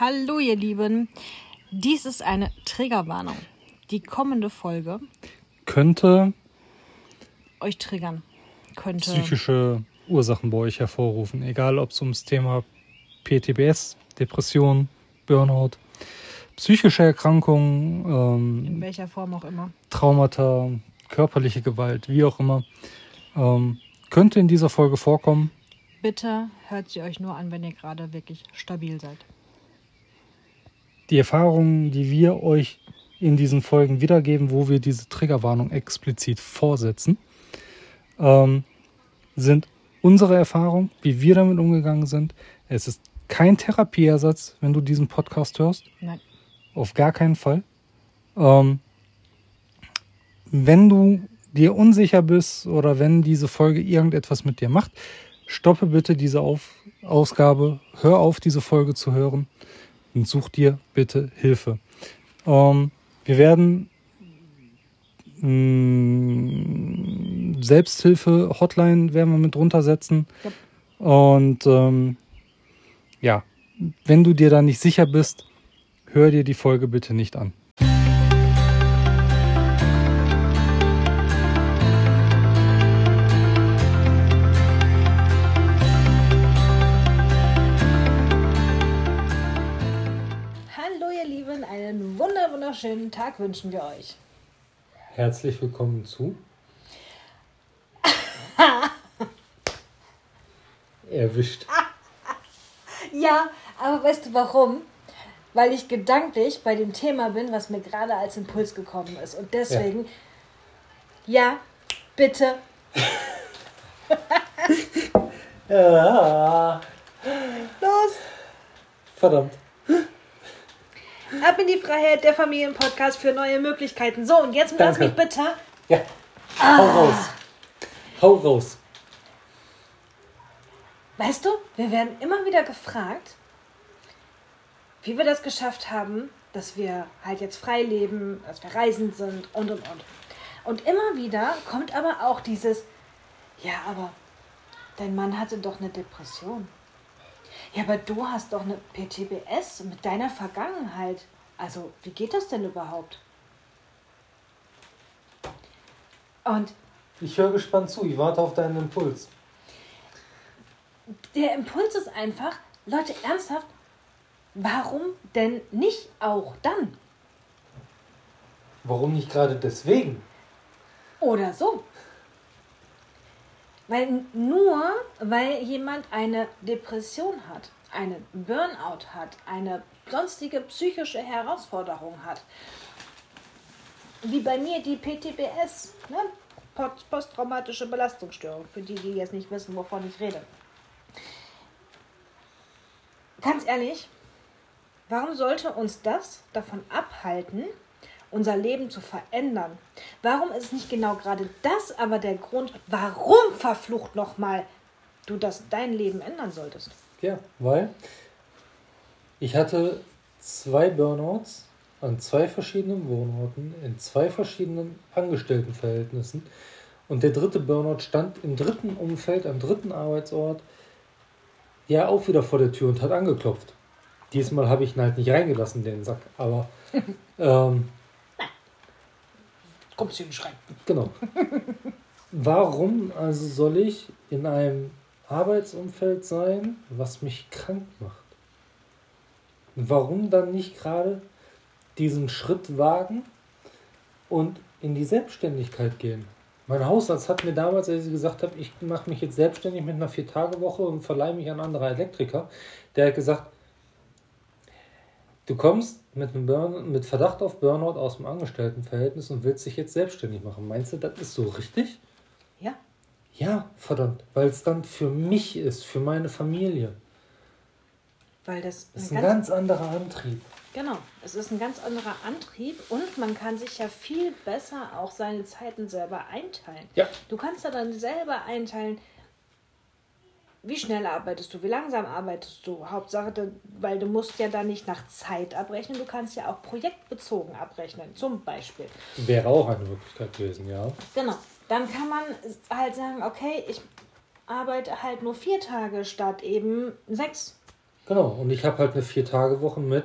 Hallo ihr Lieben, dies ist eine Triggerwarnung. Die kommende Folge Könnte euch triggern könnte. psychische Ursachen bei euch hervorrufen, egal ob es ums Thema PTBS, Depression, Burnout, psychische Erkrankungen, In ähm, welcher Form auch immer. Traumata, körperliche Gewalt, wie auch immer, ähm, könnte in dieser Folge vorkommen. Bitte hört sie euch nur an, wenn ihr gerade wirklich stabil seid. Die Erfahrungen, die wir euch in diesen Folgen wiedergeben, wo wir diese Triggerwarnung explizit vorsetzen, ähm, sind unsere Erfahrungen, wie wir damit umgegangen sind. Es ist kein Therapieersatz, wenn du diesen Podcast hörst. Nein. Auf gar keinen Fall. Ähm, wenn du dir unsicher bist oder wenn diese Folge irgendetwas mit dir macht, stoppe bitte diese auf Ausgabe, hör auf, diese Folge zu hören und such dir bitte Hilfe. Ähm, wir werden mh, Selbsthilfe, Hotline werden wir mit runtersetzen. Yep. Und ähm, ja, wenn du dir da nicht sicher bist, hör dir die Folge bitte nicht an. Wunderschönen Tag wünschen wir euch. Herzlich willkommen zu. Erwischt. Ja, aber weißt du warum? Weil ich gedanklich bei dem Thema bin, was mir gerade als Impuls gekommen ist. Und deswegen, ja, bitte, Ja, los! verdammt. Ab in die Freiheit der Familienpodcast für neue Möglichkeiten. So, und jetzt lass mich bitte. Ja, hau raus. Hau raus. Weißt du, wir werden immer wieder gefragt, wie wir das geschafft haben, dass wir halt jetzt frei leben, dass wir reisend sind und und und. Und immer wieder kommt aber auch dieses, ja, aber dein Mann hatte doch eine Depression. Ja, aber du hast doch eine PTBS mit deiner Vergangenheit. Also, wie geht das denn überhaupt? Und Ich höre gespannt zu. Ich warte auf deinen Impuls. der Impuls ist einfach, Leute, ernsthaft, warum denn nicht auch dann? Warum nicht gerade deswegen? Oder so. Weil nur weil jemand eine Depression hat, eine Burnout hat, eine sonstige psychische Herausforderung hat, wie bei mir die PTBS, ne? Post- posttraumatische Belastungsstörung, für die, die jetzt nicht wissen, wovon ich rede. Ganz ehrlich, warum sollte uns das davon abhalten, unser Leben zu verändern? Warum ist nicht genau gerade das aber der Grund, warum verflucht nochmal du das dein Leben ändern solltest? Ja, weil ich hatte zwei Burnouts an zwei verschiedenen Wohnorten, in zwei verschiedenen Angestelltenverhältnissen. Und der dritte Burnout stand im dritten Umfeld, am dritten Arbeitsort, ja auch wieder vor der Tür und hat angeklopft. Diesmal habe ich ihn halt nicht reingelassen, den Sack. Aber ähm, Kommst du in den Schrank? Genau. Warum also soll ich in einem Arbeitsumfeld sein, was mich krank macht? Warum dann nicht gerade diesen Schritt wagen und in die Selbstständigkeit gehen? Mein Hausarzt hat mir damals, als ich gesagt habe, ich mache mich jetzt selbstständig mit einer Vier-Tage-Woche und verleihe mich an andere Elektriker, der hat gesagt, Du kommst mit, einem Burn mit Verdacht auf Burnout aus dem Angestelltenverhältnis und willst dich jetzt selbstständig machen. Meinst du, das ist so richtig? Ja. Ja, verdammt, weil es dann für mich ist, für meine Familie. Weil das, Das ist ein ganz, ganz anderer Antrieb. genau, es ist ein ganz anderer Antrieb und man kann sich ja viel besser auch seine Zeiten selber einteilen. Ja. Du kannst ja dann selber einteilen, wie schnell arbeitest du, wie langsam arbeitest du. Hauptsache, da- weil du musst ja dann nicht nach Zeit abrechnen, du kannst ja auch projektbezogen abrechnen, zum Beispiel. Wäre auch eine Möglichkeit gewesen, ja. Genau. Dann kann man halt sagen, okay, ich arbeite halt nur vier Tage statt eben sechs. Genau, und ich habe halt eine Vier-Tage-Woche mit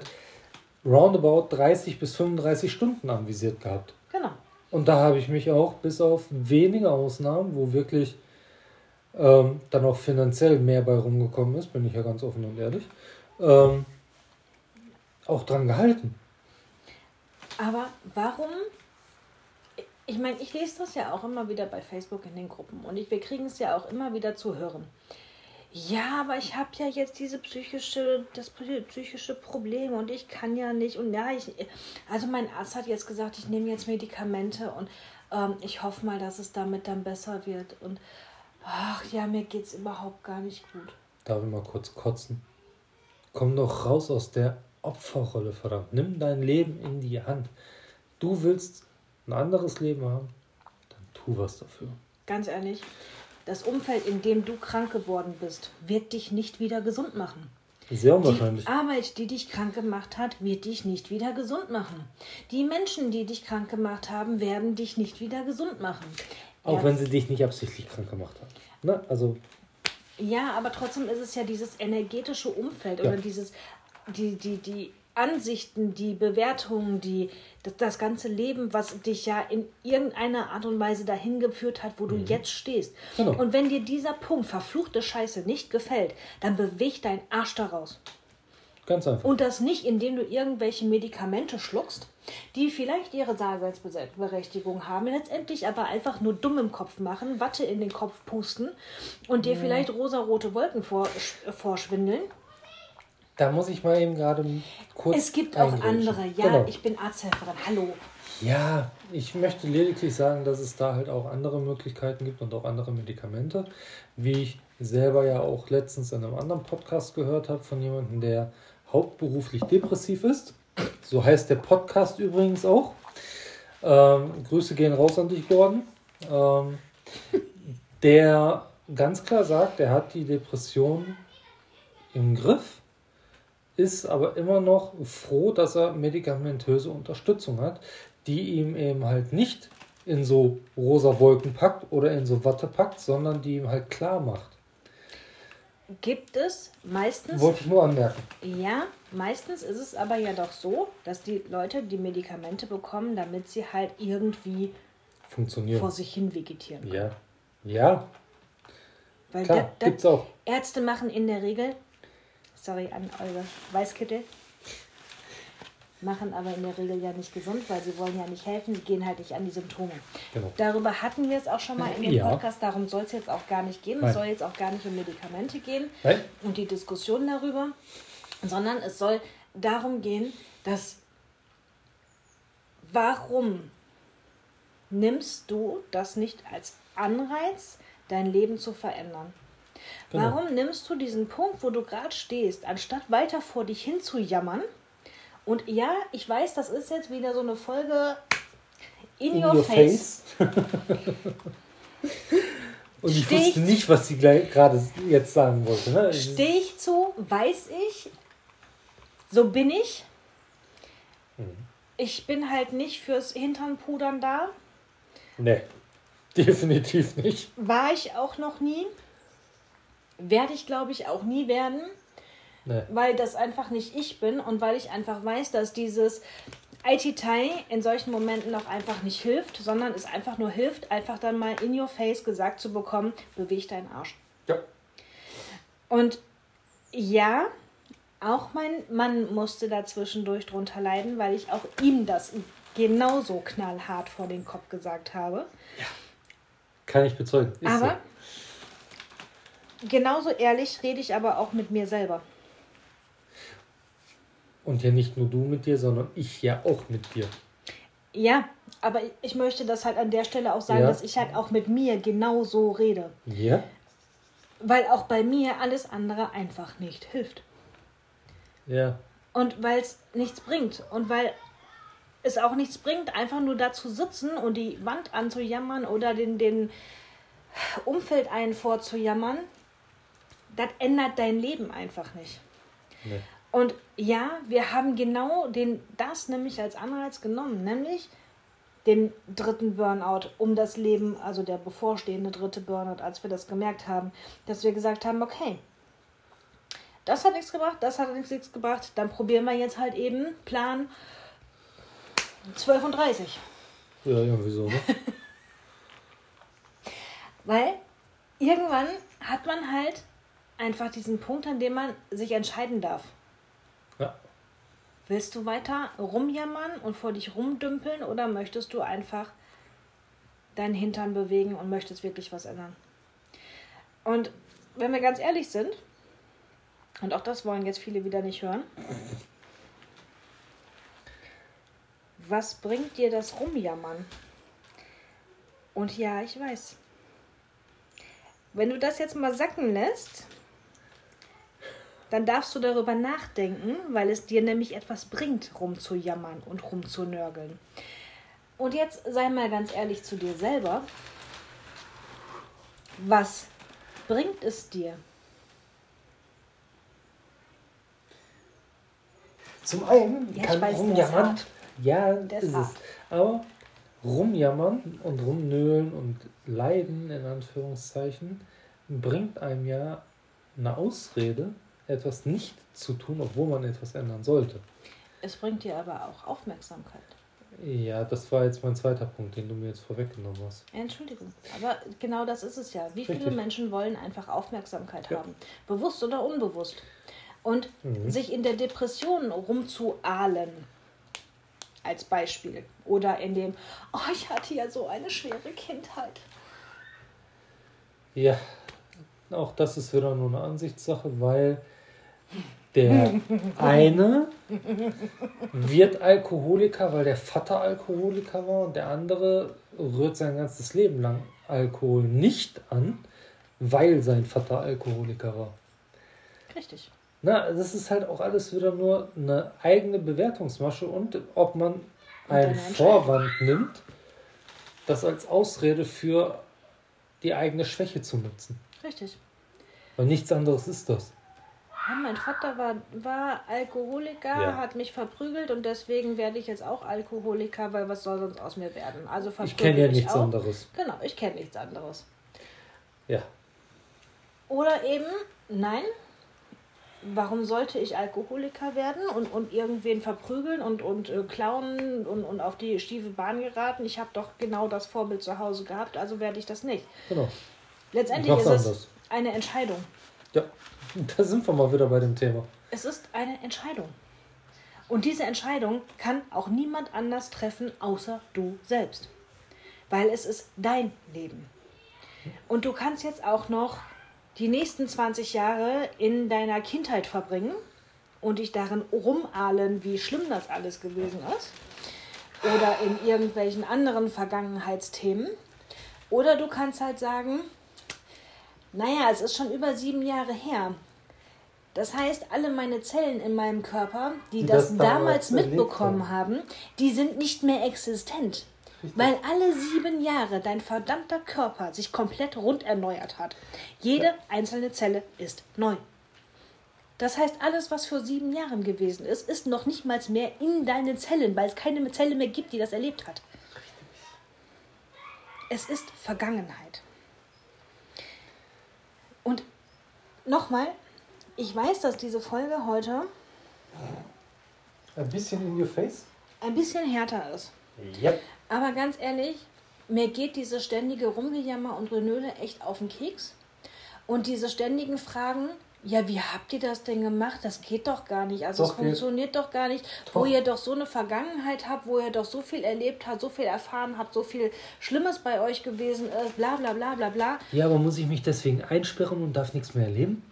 roundabout 30 bis 35 Stunden anvisiert gehabt. Genau. Und da habe ich mich auch bis auf wenige Ausnahmen, wo wirklich ähm, dann auch finanziell mehr bei rumgekommen ist, bin ich ja ganz offen und ehrlich, ähm, auch dran gehalten. Aber warum? Ich meine, ich lese das ja auch immer wieder bei Facebook in den Gruppen und ich, wir kriegen es ja auch immer wieder zu hören. Ja, aber ich habe ja jetzt diese psychische, das psychische Problem und ich kann ja nicht. Und ja, ich, also mein Arzt hat jetzt gesagt, ich nehme jetzt Medikamente und ähm, ich hoffe mal, dass es damit dann besser wird. Und ach ja, mir geht es überhaupt gar nicht gut. Darf ich mal kurz kotzen? Komm doch raus aus der Opferrolle, verdammt. Nimm dein Leben in die Hand. Du willst ein anderes Leben haben, dann tu was dafür. Ganz ehrlich, das Umfeld, in dem du krank geworden bist, wird dich nicht wieder gesund machen. Sehr unwahrscheinlich. Die Arbeit, die dich krank gemacht hat, wird dich nicht wieder gesund machen. Die Menschen, die dich krank gemacht haben, werden dich nicht wieder gesund machen. Auch Erst wenn sie dich nicht absichtlich krank gemacht haben. Ne? Also. Ja, aber trotzdem ist es ja dieses energetische Umfeld ja. oder dieses, die, die, die Ansichten, die Bewertungen, die, das, das, ganze Leben, was dich ja in irgendeiner Art und Weise dahin geführt hat, wo du mhm. jetzt stehst. Genau. Und wenn dir dieser Punkt, verfluchte Scheiße, nicht gefällt, dann beweg deinen Arsch daraus. Ganz einfach. Und das nicht, indem du irgendwelche Medikamente schluckst, die vielleicht ihre Daseinsberechtigung haben, letztendlich aber einfach nur dumm im Kopf machen, Watte in den Kopf pusten und dir mhm. vielleicht rosarote Wolken vorschwindeln da muss ich mal eben gerade kurz. Es gibt auch andere, ja. Genau. Ich bin Arzthelferin. Hallo. Ja, ich möchte lediglich sagen, dass es da halt auch andere Möglichkeiten gibt und auch andere Medikamente. Wie ich selber ja auch letztens in einem anderen Podcast gehört habe von jemandem, der hauptberuflich depressiv ist. So heißt der Podcast übrigens auch. Ähm, Grüße gehen raus an dich, Gordon. Ähm, der ganz klar sagt, er hat die Depression im Griff ist aber immer noch froh, dass er medikamentöse Unterstützung hat, die ihm eben halt nicht in so rosa Wolken packt oder in so Watte packt, sondern die ihm halt klar macht. Gibt es meistens. Wollte ich nur anmerken. Ja, meistens ist es aber ja doch so, dass die Leute die Medikamente bekommen, damit sie halt irgendwie funktionieren. vor sich hin vegetieren. Können. Ja. Ja. Weil Klar, da, da, gibt's auch. Ärzte machen in der Regel sorry an eure Weißkittel, machen aber in der Regel ja nicht gesund, weil sie wollen ja nicht helfen, sie gehen halt nicht an die Symptome. Genau. Darüber hatten wir es auch schon mal in dem ja. Podcast, darum soll es jetzt auch gar nicht gehen. Nein. Es soll jetzt auch gar nicht um Medikamente gehen Nein. und die Diskussion darüber, sondern es soll darum gehen, dass warum nimmst du das nicht als Anreiz, dein Leben zu verändern? Genau. Warum nimmst du diesen Punkt, wo du gerade stehst, anstatt weiter vor dich hin zu jammern? Und ja, ich weiß, das ist jetzt wieder so eine Folge in, in your, your, face. face. Und ich Steh wusste ich nicht, was sie gerade jetzt sagen wollte. Ne? Stehe ich zu, weiß ich, so bin ich. Mhm. Ich bin halt nicht fürs Hinternpudern da. Nee, definitiv nicht. War ich auch noch nie. Werde ich, glaube ich, auch nie werden. Nee. Weil das einfach nicht ich bin und weil ich einfach weiß, dass dieses IT-Tai in solchen Momenten auch einfach nicht hilft, sondern es einfach nur hilft, einfach dann mal in your face gesagt zu bekommen, beweg deinen Arsch. Ja. Und ja, auch mein Mann musste dazwischendurch drunter leiden, weil ich auch ihm das genauso knallhart vor den Kopf gesagt habe. Ja. Kann ich bezeugen. Ist Aber so genauso ehrlich rede ich aber auch mit mir selber. Und ja nicht nur du mit dir, sondern ich ja auch mit dir. Ja, aber ich möchte das halt an der Stelle auch sagen, ja. dass ich halt auch mit mir genauso rede. Ja. Weil auch bei mir alles andere einfach nicht hilft. Ja. Und weil es nichts bringt. Und weil es auch nichts bringt, einfach nur da zu sitzen und die Wand anzujammern oder den, den Umfeld einen vorzujammern, das ändert dein Leben einfach nicht. Nee. Und ja, wir haben genau den, das nämlich als Anreiz genommen, nämlich den dritten Burnout um das Leben, also der bevorstehende dritte Burnout, als wir das gemerkt haben, dass wir gesagt haben, okay, das hat nichts gebracht, das hat nichts gebracht, dann probieren wir jetzt halt eben Plan 12 und 30. Ja, irgendwie so, ne? Weil irgendwann hat man halt einfach diesen Punkt, an dem man sich entscheiden darf. Willst du weiter rumjammern und vor dich rumdümpeln oder möchtest du einfach deinen Hintern bewegen und möchtest wirklich was ändern? Und wenn wir ganz ehrlich sind, und auch das wollen jetzt viele wieder nicht hören, was bringt dir das Rumjammern? Und ja, ich weiß. Wenn du das jetzt mal sacken lässt, dann darfst du darüber nachdenken, weil es dir nämlich etwas bringt, rumzujammern und rumzunörgeln. Und jetzt sei mal ganz ehrlich zu dir selber. Was bringt es dir? Zum einen Ja, kann ich weiß, rumjammern. hart. Ja, Der ist ist es. hart. Aber rumjammern und rumnölen und leiden, in Anführungszeichen, bringt einem ja eine Ausrede, etwas nicht zu tun, obwohl man etwas ändern sollte. Es bringt dir aber auch Aufmerksamkeit. Ja, das war jetzt mein zweiter Punkt, den du mir jetzt vorweggenommen hast. Entschuldigung, aber genau das ist es ja. Wie viele Richtig. Menschen wollen einfach Aufmerksamkeit Ja. haben? Bewusst oder unbewusst. Und Mhm. sich in der Depression rumzuahlen, als Beispiel. Oder in dem, oh, ich hatte ja so eine schwere Kindheit. Ja, auch das ist wieder nur eine Ansichtssache, weil der eine wird Alkoholiker, weil der Vater Alkoholiker war und der andere rührt sein ganzes Leben lang Alkohol nicht an, weil sein Vater Alkoholiker war. Richtig. Na, das ist halt auch alles wieder nur eine eigene Bewertungsmasche und ob man einen. Vorwand nimmt, das als Ausrede für die eigene Schwäche zu nutzen. Richtig. Weil nichts anderes ist das. Ja, mein Vater war, war Alkoholiker, Ja. hat mich verprügelt und deswegen werde ich jetzt auch Alkoholiker, weil was soll sonst aus mir werden? Also Ich kenne ja ich nichts auch. anderes. Genau, ich kenne nichts anderes. Ja. Oder eben, nein, warum sollte ich Alkoholiker werden und, und irgendwen verprügeln und, und äh, klauen und, und auf die stiefe Bahn geraten? Ich habe doch genau das Vorbild zu Hause gehabt, also werde ich das nicht. Genau. Letztendlich ist es anders. eine Entscheidung. Ja, da sind wir mal wieder bei dem Thema. Es ist eine Entscheidung. Und diese Entscheidung kann auch niemand anders treffen, außer du selbst. Weil es ist dein Leben. Und du kannst jetzt auch noch die nächsten 20 Jahre in deiner Kindheit verbringen und dich darin rumahlen, wie schlimm das alles gewesen ist. Oder in irgendwelchen anderen Vergangenheitsthemen. Oder du kannst halt sagen, naja, es ist schon über sieben Jahre her. Das heißt, alle meine Zellen in meinem Körper, die, Die das, das damals damals mitbekommen haben, die sind nicht mehr existent. Weil alle sieben Jahre dein verdammter Körper sich komplett rund erneuert hat. Jede einzelne Zelle ist neu. Das heißt, alles, was vor sieben Jahren gewesen ist, ist noch nicht mal mehr in deinen Zellen, weil es keine Zelle mehr gibt, die das erlebt hat. Es ist Vergangenheit. Und nochmal, ich weiß, dass diese Folge heute Ein bisschen in your face? ein bisschen härter ist. Ja. Aber ganz ehrlich, mir geht diese ständige Rumgejammer und Renöle echt auf den Keks. Und diese ständigen Fragen, ja, wie habt ihr das denn gemacht? Das geht doch gar nicht. Also es funktioniert doch gar nicht. Wo Doch. ihr doch so eine Vergangenheit habt, wo ihr doch so viel erlebt habt, so viel erfahren habt, so viel Schlimmes bei euch gewesen ist, bla bla bla bla bla. Ja, aber muss ich mich deswegen einsperren und darf nichts mehr erleben?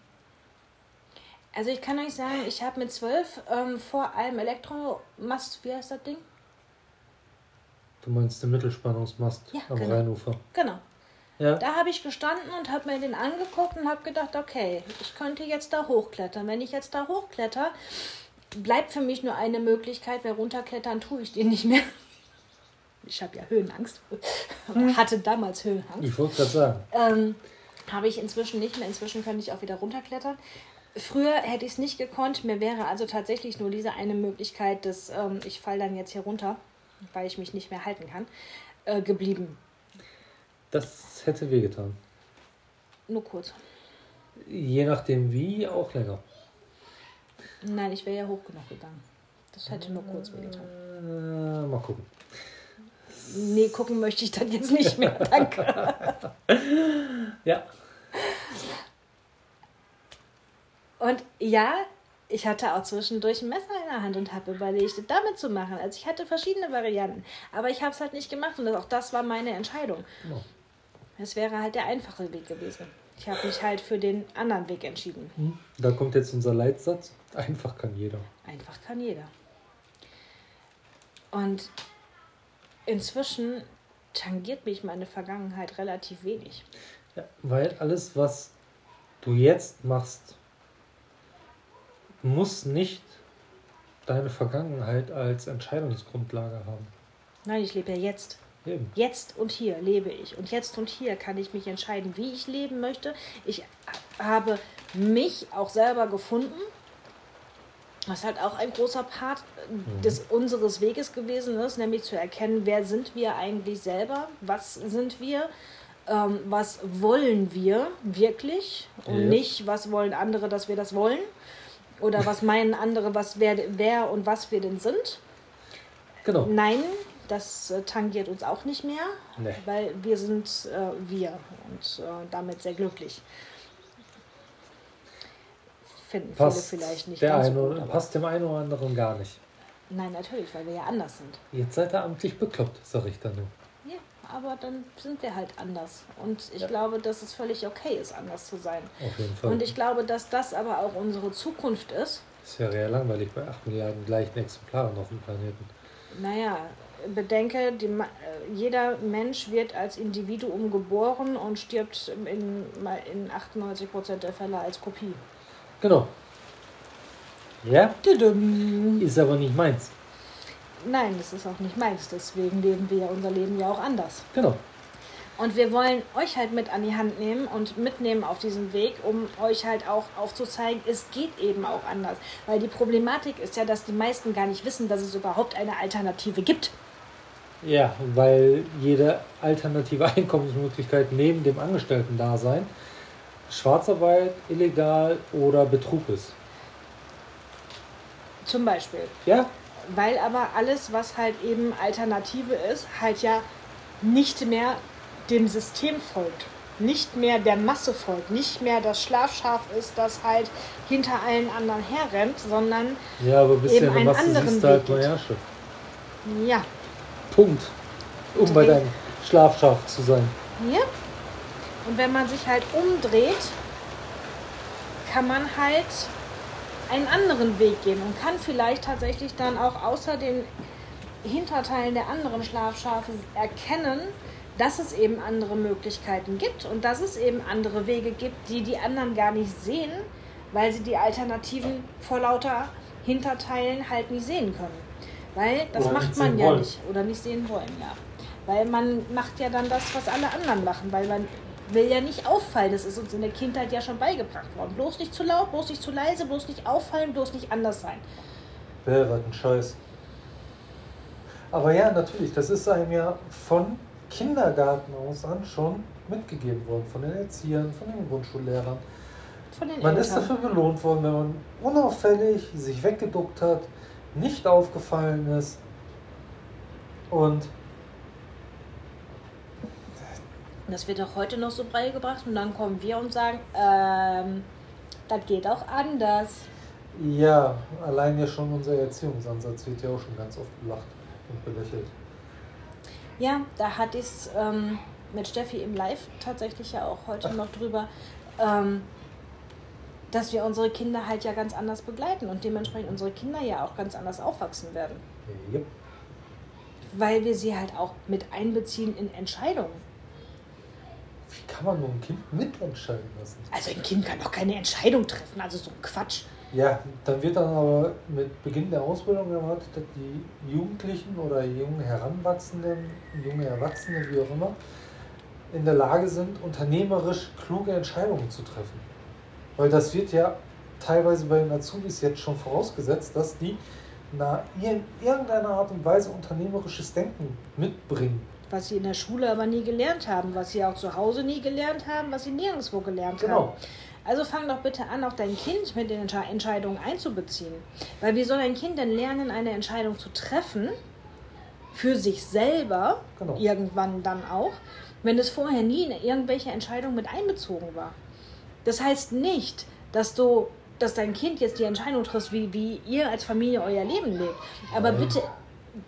Also ich kann euch sagen, ich habe mit zwölf ähm, vor einem Elektromast, wie heißt das Ding? Du meinst den Mittelspannungsmast Ja, am genau. Rheinufer. Genau. Ja. Da habe ich gestanden und habe mir den angeguckt und habe gedacht, okay, ich könnte jetzt da hochklettern. Wenn ich jetzt da hochkletter, bleibt für mich nur eine Möglichkeit, weil runterklettern tue ich den nicht mehr. Ich habe ja Höhenangst. Oder hatte damals Höhenangst. Ich wollte gerade sagen. Ähm, habe ich inzwischen nicht mehr. Inzwischen kann ich auch wieder runterklettern. Früher hätte ich es nicht gekonnt. Mir wäre also tatsächlich nur diese eine Möglichkeit, dass ähm, ich fall dann jetzt hier runter, weil ich mich nicht mehr halten kann, äh, geblieben. Das hätte wehgetan. Nur kurz. Je nachdem wie, auch länger. Nein, ich wäre ja hoch genug gegangen. Das hätte nur kurz wehgetan. Äh, mal gucken. Nee, gucken möchte ich dann jetzt nicht mehr. Danke. Ja. Und ja, ich hatte auch zwischendurch ein Messer in der Hand und habe überlegt, es damit zu machen. Also ich hatte verschiedene Varianten. Aber ich habe es halt nicht gemacht und das, auch das war meine Entscheidung. Ja. Es wäre halt der einfache Weg gewesen. Ich habe mich halt für den anderen Weg entschieden. Hm, Da kommt jetzt unser Leitsatz. Einfach kann jeder. Einfach kann jeder. Und inzwischen tangiert mich meine Vergangenheit relativ wenig. Ja, weil alles, was du jetzt machst, muss nicht deine Vergangenheit als Entscheidungsgrundlage haben. Nein, ich lebe ja jetzt. Eben. Jetzt und hier lebe ich. Und jetzt und hier kann ich mich entscheiden, wie ich leben möchte. Ich habe mich auch selber gefunden. Was halt auch ein großer Part des unseres Weges gewesen ist, nämlich zu erkennen, wer sind wir eigentlich selber, was sind wir, ähm, was wollen wir wirklich und Ja. nicht, was wollen andere, dass wir das wollen oder was meinen andere, was wer, wer und was wir denn sind. Genau. Nein, das äh, tangiert uns auch nicht mehr, Nee. weil wir sind äh, wir und äh, damit sehr glücklich. Finden Passt, viele vielleicht nicht der ganz so eine, gut, passt dem einen oder anderen gar nicht. Nein, natürlich, weil wir ja anders sind. Jetzt seid ihr amtlich bekloppt, sag ich dann nur. Ja, aber dann sind wir halt anders. Und ich Ja. glaube, dass es völlig okay ist, anders zu sein. Auf jeden Fall. Und ich glaube, dass das aber auch unsere Zukunft ist. Es wäre ja langweilig bei 8 Milliarden gleichen Exemplaren auf dem Planeten. Naja, bedenke, die, äh, jeder Mensch wird als Individuum geboren und stirbt in, in 98% der Fälle als Kopie. Genau. Ja, ist aber nicht meins. Nein, das ist auch nicht meins. Deswegen leben wir unser Leben ja auch anders. Genau. Und wir wollen euch halt mit an die Hand nehmen und mitnehmen auf diesem Weg, um euch halt auch aufzuzeigen, es geht eben auch anders. Weil die Problematik ist ja, dass die meisten gar nicht wissen, dass es überhaupt eine Alternative gibt. Ja, weil jede alternative Einkommensmöglichkeit neben dem Angestellten-Dasein Schwarzarbeit, illegal oder Betrug ist. Zum Beispiel. Ja, Weil aber alles, was halt eben Alternative ist, halt ja nicht mehr dem System folgt. Nicht mehr der Masse folgt. Nicht mehr das Schlafschaf ist, das halt hinter allen anderen herrennt, sondern ja, aber bist Eben einen Masse anderen halt Weg. Herrsche. ja. Punkt. Um bei Dreh- deinem Schlafschaf zu sein. Ja. Und wenn man sich halt umdreht, kann man halt einen anderen Weg gehen und kann vielleicht tatsächlich dann auch außer den Hinterteilen der anderen Schlafschafe erkennen, dass es eben andere Möglichkeiten gibt und dass es eben andere Wege gibt, die die anderen gar nicht sehen, weil sie die Alternativen vor lauter Hinterteilen halt nicht sehen können. Weil das Oder macht man ja wollen. nicht oder nicht sehen wollen, ja. Weil man macht ja dann das, was alle anderen machen, weil man will ja nicht auffallen. Das ist uns in der Kindheit ja schon beigebracht worden. Bloß nicht zu laut, bloß nicht zu leise, bloß nicht auffallen, bloß nicht anders sein. Bäh, was ein Scheiß. Aber ja, natürlich, das ist einem ja von Kindergarten aus an schon mitgegeben worden, von den Erziehern, von den Grundschullehrern. Von den Man Eltern. ist dafür belohnt worden, wenn man unauffällig sich weggeduckt hat, nicht aufgefallen ist und Das wird auch heute noch so beigebracht und dann kommen wir und sagen, ähm, das geht auch anders. ja, allein ja schon unser Erziehungsansatz wird ja auch schon ganz oft gelacht und belächelt. Ja, da hatte ich es ähm, mit Steffi im Live tatsächlich ja auch heute noch drüber, ähm, dass wir unsere Kinder halt ja ganz anders begleiten und dementsprechend unsere Kinder ja auch ganz anders aufwachsen werden. Yep. Weil wir sie halt auch mit einbeziehen in Entscheidungen. Wie kann man nur ein Kind mitentscheiden lassen? Also ein Kind kann doch keine Entscheidung treffen, also so ein Quatsch. Ja, dann wird dann aber mit Beginn der Ausbildung erwartet, dass die Jugendlichen oder jungen Heranwachsenden, junge Erwachsene, wie auch immer, in der Lage sind, unternehmerisch kluge Entscheidungen zu treffen. Weil das wird ja teilweise bei den Azubis jetzt schon vorausgesetzt, dass die na, in irgendeiner Art und Weise unternehmerisches Denken mitbringen. Was sie in der Schule aber nie gelernt haben, was sie auch zu Hause nie gelernt haben, was sie nirgendwo gelernt Genau. haben. Also fang doch bitte an, auch dein Kind mit den Entsche- Entscheidungen einzubeziehen. Weil wie soll ein Kind denn lernen, eine Entscheidung zu treffen, für sich selber, Genau. irgendwann dann auch, wenn es vorher nie in irgendwelche Entscheidungen mit einbezogen war? Das heißt nicht, dass du, dass dein Kind jetzt die Entscheidung trifft, wie, wie ihr als Familie euer Leben lebt. Aber bitte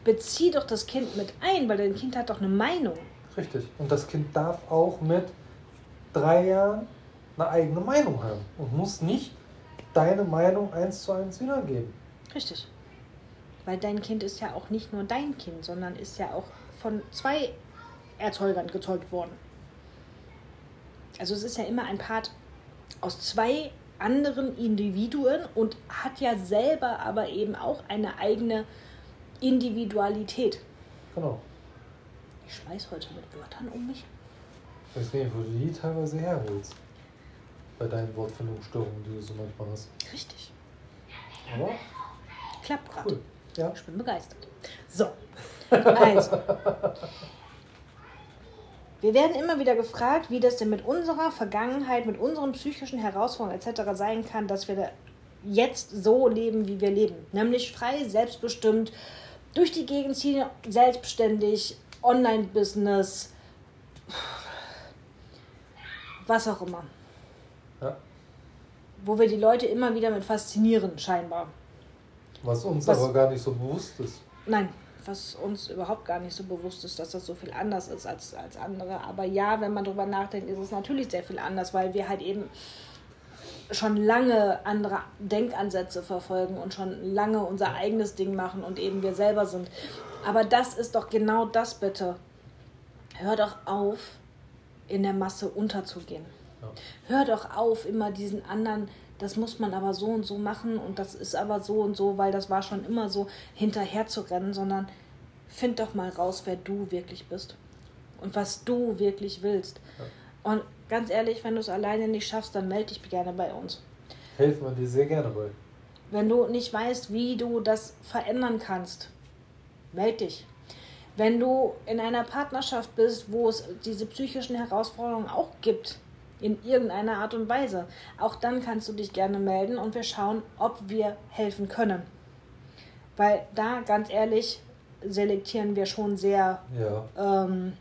bezieh doch das Kind mit ein, weil dein Kind hat doch eine Meinung. Richtig. Und das Kind darf auch mit drei Jahren eine eigene Meinung haben und muss nicht deine Meinung eins zu eins wiedergeben. Richtig. Weil dein Kind ist ja auch nicht nur dein Kind, sondern ist ja auch von zwei Erzeugern gezeugt worden. Also es ist ja immer ein Part aus zwei anderen Individuen und hat ja selber aber eben auch eine eigene Individualität. Genau. Ich schmeiß heute mit Wörtern um mich. Ich weiß nicht, wo du die teilweise herholst. Bei deinen Wortfindungsstörungen, die du so manchmal hast. Richtig. Aber Klappt gerade. cool. Ja. Ich bin begeistert. So, also. Wir werden immer wieder gefragt, wie das denn mit unserer Vergangenheit, mit unseren psychischen Herausforderungen etc. sein kann, dass wir jetzt so leben, wie wir leben. Nämlich frei, selbstbestimmt, durch die Gegend ziehen, selbstständig, Online-Business, was auch immer. Ja. Wo wir die Leute immer wieder mit faszinieren, scheinbar. Was uns Was- aber gar nicht so bewusst ist. Nein, was uns überhaupt gar nicht so bewusst ist, dass das so viel anders ist als, als andere. Aber ja, wenn man drüber nachdenkt, ist es natürlich sehr viel anders, weil wir halt eben schon lange andere Denkansätze verfolgen und schon lange unser eigenes Ding machen und eben wir selber sind. Aber das ist doch genau das bitte. Hör doch auf, in der Masse unterzugehen. Ja. Hör doch auf, immer diesen anderen, das muss man aber so und so machen und das ist aber so und so, weil das war schon immer so, hinterher zu rennen, sondern find doch mal raus, wer du wirklich bist und was du wirklich willst. Und ganz ehrlich, wenn du es alleine nicht schaffst, dann melde dich gerne bei uns. Helfen wir dir sehr gerne bei. Wenn du nicht weißt, wie du das verändern kannst, melde dich. Wenn du in einer Partnerschaft bist, wo es diese psychischen Herausforderungen auch gibt, in irgendeiner Art und Weise, auch dann kannst du dich gerne melden und wir schauen, ob wir helfen können. Weil da, ganz ehrlich, selektieren wir schon sehr, Ja. ähm,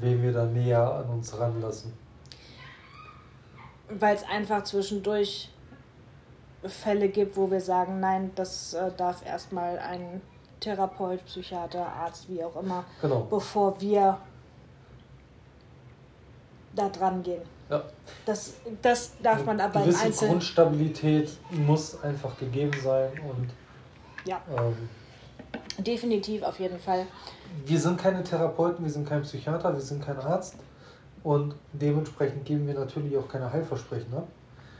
Wen wir da näher an uns ranlassen. weil es einfach zwischendurch Fälle gibt, wo wir sagen, nein, das äh, darf erstmal ein Therapeut, Psychiater, Arzt, wie auch immer, Genau. bevor wir da dran gehen. Ja. Das, das darf man aber im gewisse Einzelnen. Grundstabilität muss einfach gegeben sein und Ja, ähm, definitiv auf jeden Fall. wir sind keine Therapeuten, wir sind kein Psychiater, wir sind kein Arzt und dementsprechend geben wir natürlich auch keine Heilversprechen ab.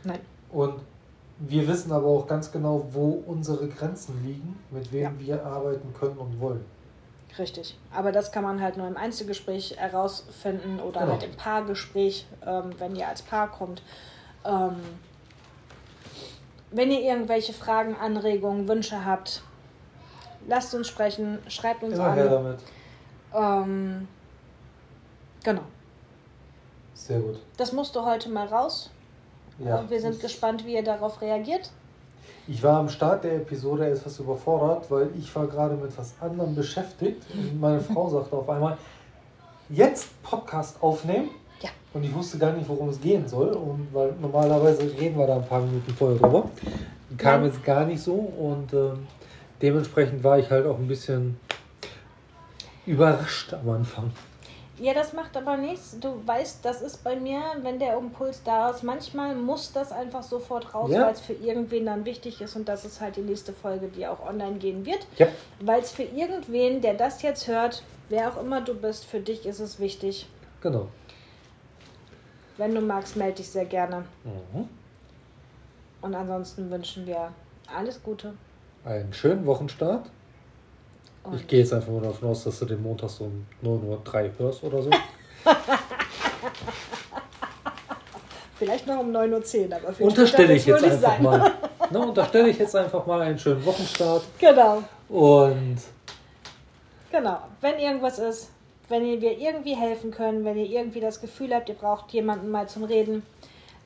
Nein, Und wir wissen aber auch ganz genau, wo unsere Grenzen liegen, mit wem Ja. wir arbeiten können und wollen. Richtig. Aber das kann man halt nur im Einzelgespräch herausfinden oder Genau. halt im Paargespräch, ähm, wenn ihr als Paar kommt. Ähm, wenn ihr irgendwelche Fragen, Anregungen, Wünsche habt, lasst uns sprechen, schreibt uns Immer her an. damit. Ähm, genau. Sehr gut. Das musste heute mal raus. Ja. Wir sind gespannt, wie ihr darauf reagiert. Ich war am Start der Episode etwas überfordert, weil ich war gerade mit was anderem beschäftigt und meine Frau sagte auf einmal, jetzt Podcast aufnehmen. Ja. Und ich wusste gar nicht, worum es gehen soll. Und weil normalerweise reden wir da ein paar Minuten vorher drüber. Kam jetzt gar nicht so und ähm, dementsprechend war ich halt auch ein bisschen überrascht am Anfang. Ja, das macht aber nichts. Du weißt, das ist bei mir, wenn der Impuls da ist. Manchmal muss das einfach sofort raus, Ja. weil es für irgendwen dann wichtig ist. Und das ist halt die nächste Folge, die auch online gehen wird. Ja. Weil es für irgendwen, der das jetzt hört, wer auch immer du bist, für dich ist es wichtig. Genau. Wenn du magst, melde dich sehr gerne. Mhm. Und ansonsten wünschen wir alles Gute. Einen schönen Wochenstart. Und Ich gehe jetzt einfach mal davon aus, dass du den Montag so um 9.03 Uhr hörst oder so. vielleicht noch um 9.10 Uhr, aber für Unterstelle ich jetzt einfach mal. Ne, unterstelle ich jetzt einfach mal einen schönen Wochenstart. Genau. Und Genau, wenn irgendwas ist, wenn ihr wir irgendwie helfen können, wenn ihr irgendwie das Gefühl habt, ihr braucht jemanden mal zum Reden,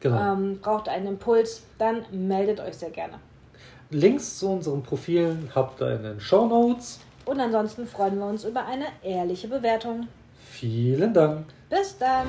Genau. ähm, braucht einen Impuls, dann meldet euch sehr gerne. Links zu unseren Profilen habt ihr in den Show Notes. Und ansonsten freuen wir uns über eine ehrliche Bewertung. Vielen Dank. Bis dann!